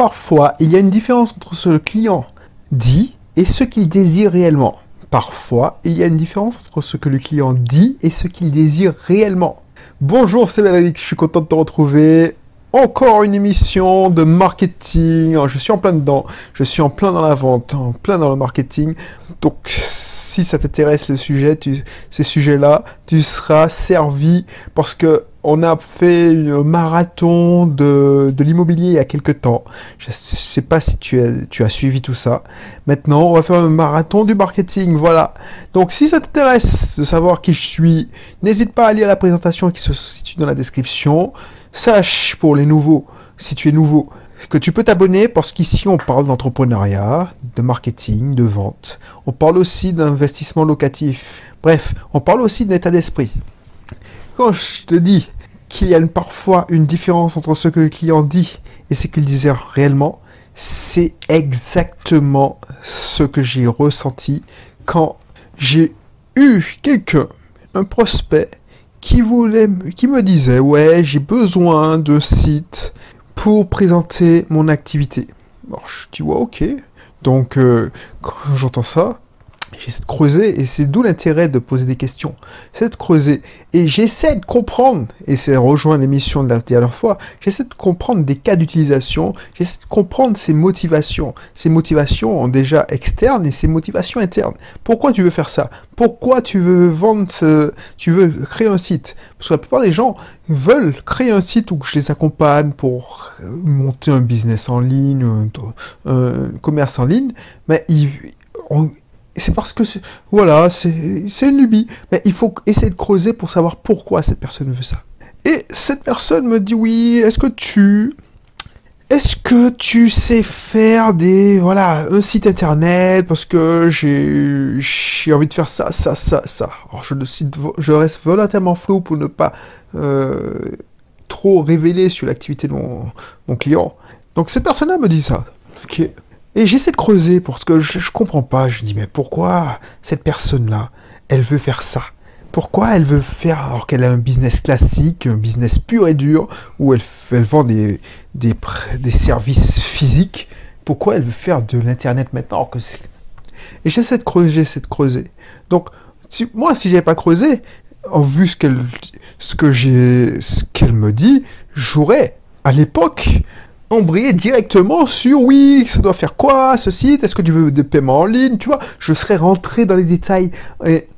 parfois, il y a une différence entre ce que le client dit et ce qu'il désire réellement. Parfois, il y a une différence entre ce que le client dit et ce qu'il désire réellement. Bonjour, c'est Valerie, je suis content de te retrouver. Encore une émission de marketing. Je suis en plein dedans. Je suis en plein dans la vente, en plein dans le marketing. Donc, si ça t'intéresse le sujet, ces sujets-là, tu seras servi parce que on a fait une marathon de, l'immobilier il y a quelques temps. Je ne sais pas si tu as, tu as suivi tout ça. Maintenant, on va faire un marathon du marketing. Voilà. Donc, si ça t'intéresse de savoir qui je suis, n'hésite pas à lire la présentation qui se situe dans la description. Sache pour les nouveaux, si tu es nouveau, que tu peux t'abonner parce qu'ici on parle d'entrepreneuriat, de marketing, de vente. On parle aussi d'investissement locatif. Bref, on parle aussi d'état d'esprit. Quand je te dis qu'il y a parfois une différence entre ce que le client dit et ce qu'il disait réellement, c'est exactement ce que j'ai ressenti quand j'ai eu quelqu'un, un prospect, qui voulait, qui me disait ouais j'ai besoin de sites pour présenter mon activité. Alors, je dis ouais ok. Donc euh, quand j'entends ça, j'essaie de creuser et c'est d'où l'intérêt de poser des questions. C'est de creuser et j'essaie de comprendre et c'est rejoint l'émission de la dernière fois. J'essaie de comprendre des cas d'utilisation. J'essaie de comprendre ses motivations. Ses motivations déjà externes et ses motivations internes. Pourquoi tu veux faire ça? Pourquoi tu veux vendre Tu veux créer un site? Parce que la plupart des gens veulent créer un site où je les accompagne pour monter un business en ligne, un, commerce en ligne, mais ils, c'est parce que, voilà, c'est une lubie. Mais il faut essayer de creuser pour savoir pourquoi cette personne veut ça. Et cette personne me dit, oui, est-ce que tu... Est-ce que tu sais faire des... Voilà, un site internet parce que j'ai envie de faire ça, ça, ça, ça. Alors je, je reste volontairement flou pour ne pas euh, trop révéler sur l'activité de mon, mon client. Donc cette personne-là me dit ça. Ok. Et j'essaie de creuser parce que je, ne comprends pas. Je dis mais pourquoi cette personne-là, elle veut faire ça? Pourquoi elle veut faire alors qu'elle a un business classique, un business pur et dur où elle, vend des, services physiques? Pourquoi elle veut faire de l'internet maintenant que Et j'essaie de creuser, j'essaie de creuser. Donc moi, si j'avais pas creusé, en vu ce qu'elle ce qu'elle me dit, j'aurais à l'époque embrayer directement sur oui, ça doit faire quoi ce site, est-ce que tu veux des paiements en ligne, tu vois, je serais rentré dans les détails et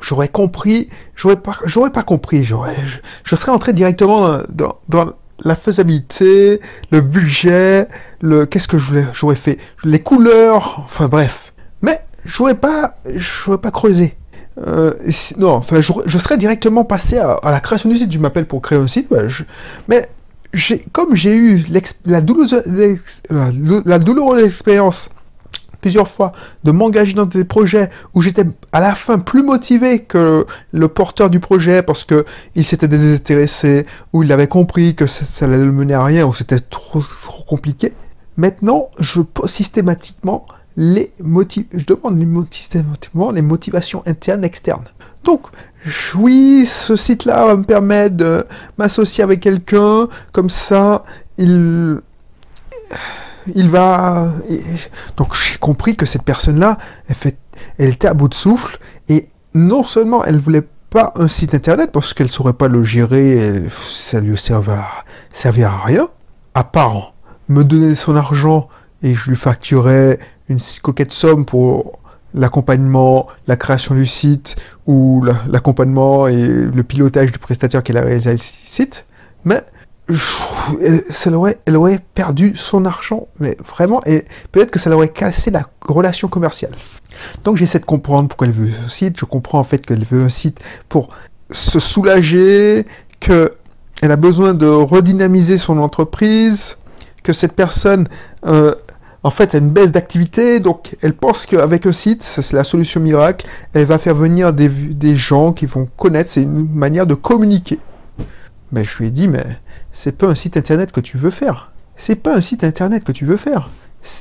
j'aurais compris, j'aurais pas, j'aurais pas compris, j'aurais, je, serais rentré directement dans, la faisabilité, le budget, le qu'est-ce que je j'aurais fait, les couleurs, enfin bref, mais j'aurais pas, j'aurais pas creusé. Euh, non, enfin, je, serais directement passé à, la création du site. Tu m'appelles pour créer un site, mais comme j'ai eu la douloureuse, expérience plusieurs fois de m'engager dans des projets où j'étais à la fin plus motivé que le porteur du projet parce que il s'était désintéressé ou il avait compris que ça, allait le mener à rien ou c'était trop, trop compliqué. Maintenant, je pose systématiquement les motiv je demande systématiquement les motivations internes externes. Donc, oui, ce site-là va me permettre de m'associer avec quelqu'un, comme ça, il, il va. Donc, j'ai compris que cette personne-là, elle, fait... elle était à bout de souffle, et non seulement elle voulait pas un site internet parce qu'elle saurait pas le gérer, ça lui servait à, servait à rien, à part me donner son argent et je lui facturais une coquette somme pour l'accompagnement, la création du site ou l'accompagnement et le pilotage du prestataire qui a réalisé le site, mais elle, aurait, elle aurait perdu son argent, mais vraiment, et peut-être que ça aurait cassé la relation commerciale. Donc j'essaie de comprendre pourquoi elle veut un site, je comprends en fait qu'elle veut un site pour se soulager, que elle a besoin de redynamiser son entreprise, que cette personne euh, en fait, elle a une baisse d'activité, donc elle pense qu'avec un site, c'est la solution miracle, elle va faire venir des, gens qui vont connaître, c'est une manière de communiquer. Mais je lui ai dit, mais c'est pas un site internet que tu veux faire. C'est pas un site internet que tu veux faire.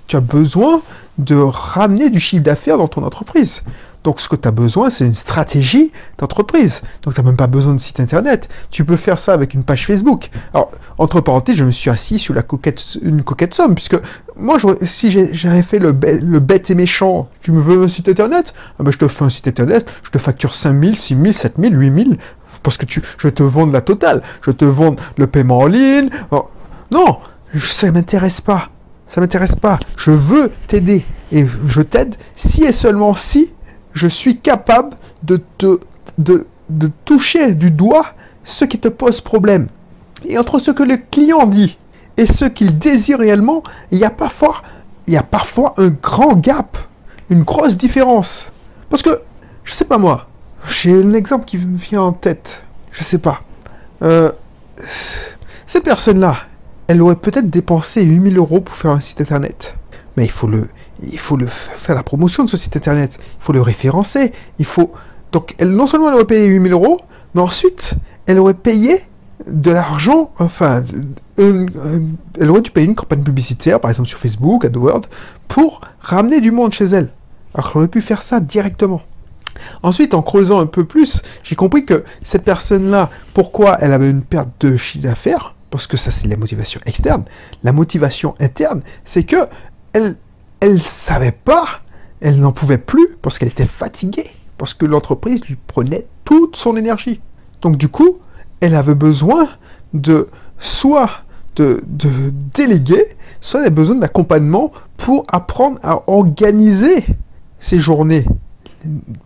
Tu as besoin de ramener du chiffre d'affaires dans ton entreprise. Donc ce que tu as besoin, c'est une stratégie d'entreprise. Donc tu n'as même pas besoin de site internet. Tu peux faire ça avec une page Facebook. Alors, entre parenthèses, je me suis assis sur la coquette, une coquette somme, puisque moi, si j'avais fait le, bête et méchant, tu me veux un site internet? Ah ben, Je te fais un site internet, je te facture 5000, 6000, 7000, 8000, parce que je te vends la totale. Je te vends le paiement en ligne. non, ça m'intéresse pas. Ça m'intéresse pas. Je veux t'aider. Et je t'aide si et seulement si je suis capable de, de toucher du doigt ce qui te pose problème. Et entre ce que le client dit et ce qu'il désire réellement, il y a parfois, il y a parfois un grand gap, une grosse différence. Parce que, je sais pas moi, j'ai un exemple qui me vient en tête. Je sais pas. Euh, cette personne-là, elle aurait peut-être dépensé 8000 euros pour faire un site internet. Mais il faut le, il faut le faire la promotion de ce site internet. Il faut le référencer. Il faut donc non seulement elle aurait payé 8000 euros, mais ensuite elle aurait payé de l'argent, enfin, elle aurait dû payer une campagne publicitaire, par exemple sur Facebook, AdWords, pour ramener du monde chez elle. Alors qu'elle aurait pu faire ça directement. Ensuite, en creusant un peu plus, j'ai compris que cette personne-là, pourquoi elle avait une perte de chiffre d'affaires, parce que ça c'est la motivation externe. La motivation interne, c'est que elle, elle savait pas, elle n'en pouvait plus parce qu'elle était fatiguée, parce que l'entreprise lui prenait toute son énergie. Donc du coup, elle avait besoin de soit de, de déléguer, soit elle avait besoin d'accompagnement pour apprendre à organiser ses journées,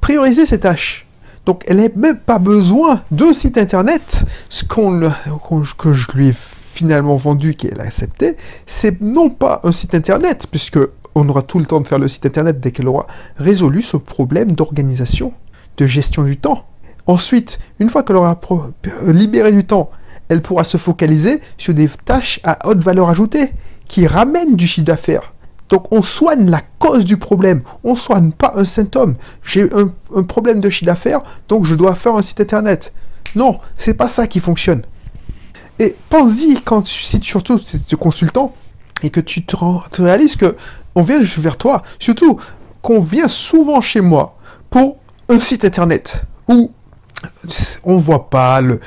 prioriser ses tâches. Donc elle n'a même pas besoin d'un site internet. Ce qu'on, que je lui ai finalement vendu, qu'elle a accepté, c'est non pas un site internet, puisque on aura tout le temps de faire le site internet dès qu'elle aura résolu ce problème d'organisation, de gestion du temps. Ensuite, une fois qu'elle aura libéré du temps, elle pourra se focaliser sur des tâches à haute valeur ajoutée qui ramènent du chiffre d'affaires. Donc on soigne la cause du problème, on soigne pas un symptôme. J'ai un, problème de chiffre d'affaires, donc je dois faire un site internet. Non, c'est pas ça qui fonctionne. Et pense-y quand si surtout si tu es consultant et que tu te, te réalises que on vient vers toi, surtout qu'on vient souvent chez moi pour un site internet où on voit pas le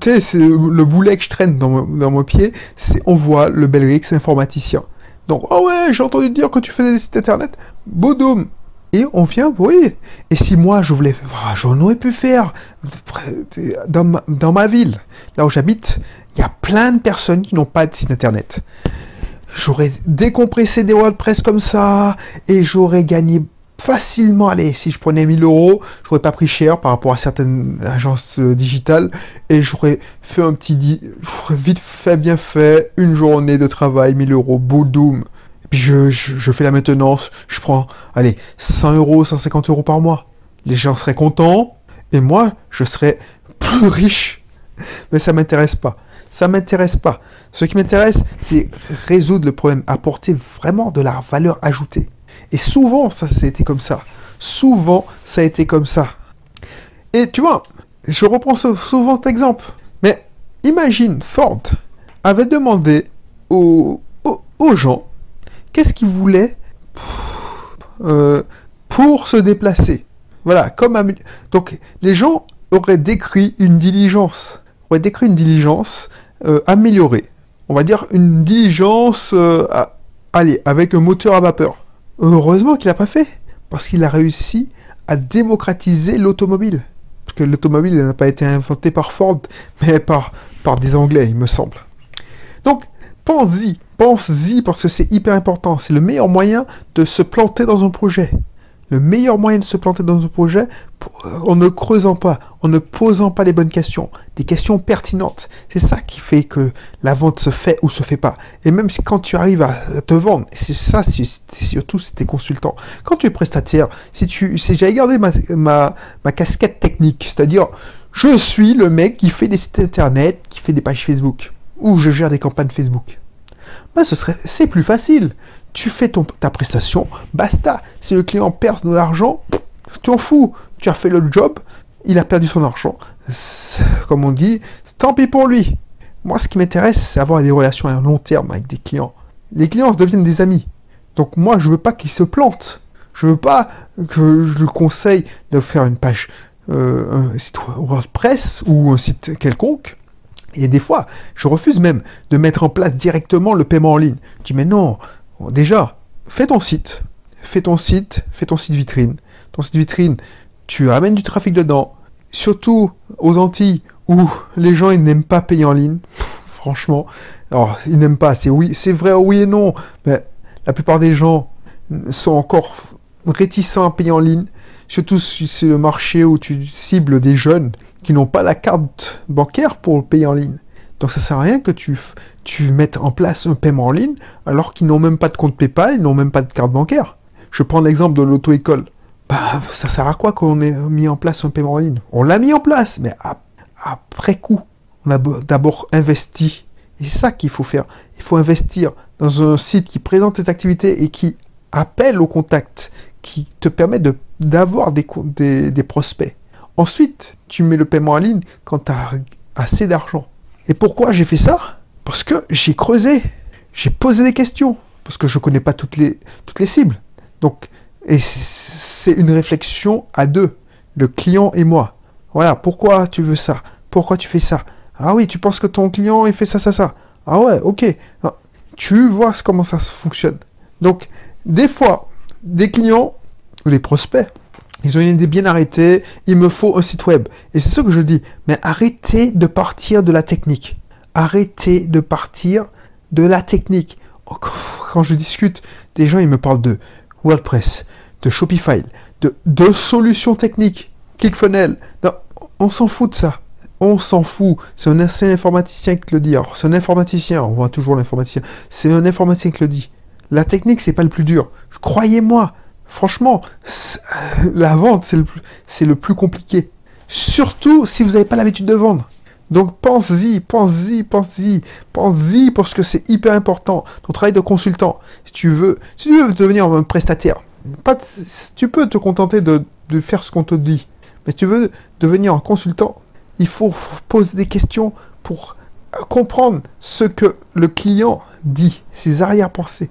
tu le boulet que je traîne dans, mon, pied, c'est on voit le Belrix informaticien. Donc, oh ouais, j'ai entendu dire que tu faisais des sites internet. Bodoum. Et on vient, oui. Et si moi, je voulais, oh, j'en aurais pu faire dans dans ma ville, là où j'habite, il y a plein de personnes qui n'ont pas de site internet. J'aurais décompressé des WordPress comme ça, et j'aurais gagné facilement, allez, si je prenais 1000 euros, j'aurais pas pris cher par rapport à certaines agences euh, digitales et j'aurais fait un petit, vite fait, bien fait, une journée de travail, 1000 euros, boum. Et puis je, je, fais la maintenance, je prends, allez, 100 euros, 150 euros par mois. Les gens seraient contents et moi, je serais plus riche. Mais ça m'intéresse pas. Ça m'intéresse pas. Ce qui m'intéresse, c'est résoudre le problème, apporter vraiment de la valeur ajoutée. Et souvent, ça, ça a été comme ça. Souvent, ça a été comme ça. Et tu vois, je reprends souvent cet exemple. Mais imagine, Ford avait demandé aux, aux, gens qu'est-ce qu'ils voulaient euh, pour se déplacer. Voilà, comme donc les gens auraient décrit une diligence, auraient décrit une diligence euh, améliorée. On va dire une diligence, euh, allez, avec un moteur à vapeur. Heureusement qu'il n'a pas fait, parce qu'il a réussi à démocratiser l'automobile. Parce que l'automobile n'a pas été inventé par Ford, mais par, par des Anglais, il me semble. Donc, pense-y, pense-y, parce que c'est hyper important. C'est le meilleur moyen de se planter dans un projet le meilleur moyen de se planter dans un projet, en ne creusant pas, en ne posant pas les bonnes questions, des questions pertinentes. C'est ça qui fait que la vente se fait ou se fait pas. Et même si quand tu arrives à te vendre, c'est ça surtout si tu es consultant. Quand tu es prestataire, si tu, j'avais gardé ma casquette technique, c'est-à-dire je suis le mec qui fait des sites internet, qui fait des pages Facebook, ou je gère des campagnes Facebook. Ben, ce serait, c'est plus facile tu fais ta prestation, basta. Si le client perd de l'argent, tu en fous. Tu as fait le job, il a perdu son argent. Comme on dit, tant pis pour lui. Moi, ce qui m'intéresse, c'est avoir des relations à long terme avec des clients. Les clients deviennent des amis. Donc moi, je veux pas qu'ils se plantent. Je veux pas que je le conseille de faire une page, euh, un site WordPress ou un site quelconque. Et des fois, je refuse même de mettre en place directement le paiement en ligne. Je dis, mais non, déjà, fais ton site, fais ton site, fais ton site vitrine. Ton site vitrine, tu amènes du trafic dedans, surtout aux Antilles où les gens n'aiment pas payer en ligne. franchement, alors ils n'aiment pas, c'est oui, c'est vrai oui et non, mais la plupart des gens sont encore réticents à payer en ligne, surtout si c'est le marché où tu cibles des jeunes qui n'ont pas la carte bancaire pour payer en ligne. Donc ça sert à rien que tu, tu mettes en place un paiement en ligne alors qu'ils n'ont même pas de compte PayPal, ils n'ont même pas de carte bancaire. Je prends l'exemple de l'auto-école. Bah, ça sert à quoi qu'on ait mis en place un paiement en ligne? On l'a mis en place, mais après coup, on a d'abord investi. Et c'est ça qu'il faut faire. Il faut investir dans un site qui présente tes activités et qui appelle au contact, qui te permet d'avoir des, des, prospects. Ensuite, tu mets le paiement en ligne quand tu as assez d'argent. Et pourquoi j'ai fait ça? Parce que j'ai creusé, j'ai posé des questions, parce que je ne connais pas toutes les, cibles. Donc, et c'est une réflexion à deux, le client et moi. Voilà, pourquoi tu veux ça? Pourquoi tu fais ça? Ah oui, tu penses que ton client il fait ça, ça, ça. Ah ouais, ok. Ah, tu vois comment ça fonctionne. Donc, des fois, des clients, les prospects, ils ont une idée bien arrêtée, il me faut un site web. Et c'est ce que je dis, mais arrêtez de partir de la technique. Arrêtez de partir de la technique. Quand je discute, des gens, ils me parlent de WordPress, de Shopify, de, solutions techniques, ClickFunnels. on s'en fout de ça. On s'en fout. C'est un, informaticien qui le dit. C'est un informaticien, on voit toujours l'informaticien. C'est un informaticien qui le dit. La technique, c'est pas le plus dur. Croyez-moi, franchement, la vente, c'est le plus compliqué. Surtout si vous n'avez pas l'habitude de vendre. Donc pense-y, pense-y, pense-y, pense-y parce que c'est hyper important. Ton travail de consultant, si tu veux, si tu veux devenir un prestataire, pas tu peux te contenter de, faire ce qu'on te dit. Mais si tu veux devenir un consultant, il faut poser des questions pour comprendre ce que le client dit, ses arrière-pensées,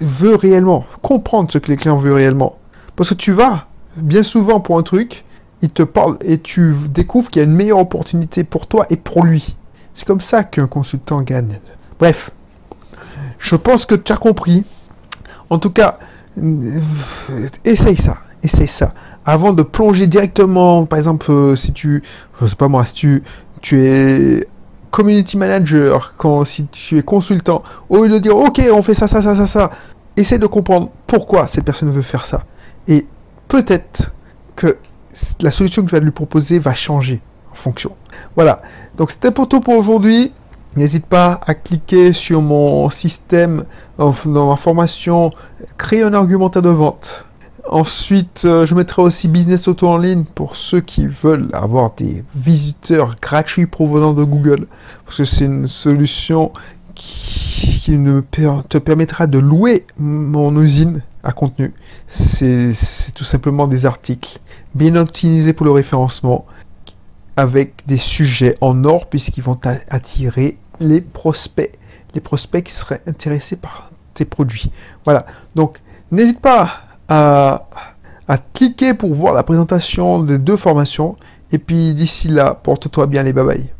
veut réellement, comprendre ce que les clients veulent réellement. Parce que tu vas, bien souvent pour un truc, il te parle et tu découvres qu'il y a une meilleure opportunité pour toi et pour lui. C'est comme ça qu'un consultant gagne. Bref, je pense que tu as compris. En tout cas, essaye ça, essaye ça. Avant de plonger directement, par exemple, euh, si tu, je sais pas moi, si tu, tu es community manager, quand si tu es consultant, au lieu de dire ok, on fait ça, ça, ça, ça, ça, essaie de comprendre pourquoi cette personne veut faire ça. Et peut-être que la solution que tu vas lui proposer va changer en fonction. Voilà. Donc c'était pour tout pour aujourd'hui. N'hésite pas à cliquer sur mon système dans ma formation Créer un argumentaire de vente. Ensuite, euh, je mettrai aussi Business Auto en ligne pour ceux qui veulent avoir des visiteurs gratuits provenant de Google. Parce que c'est une solution qui, te permettra de louer mon usine à contenu. C'est tout simplement des articles bien optimisés pour le référencement avec des sujets en or puisqu'ils vont attirer les prospects. Les prospects qui seraient intéressés par tes produits. Voilà. Donc, n'hésite pas à, à cliquer pour voir la présentation des deux formations. Et puis d'ici là, porte-toi bien les bye.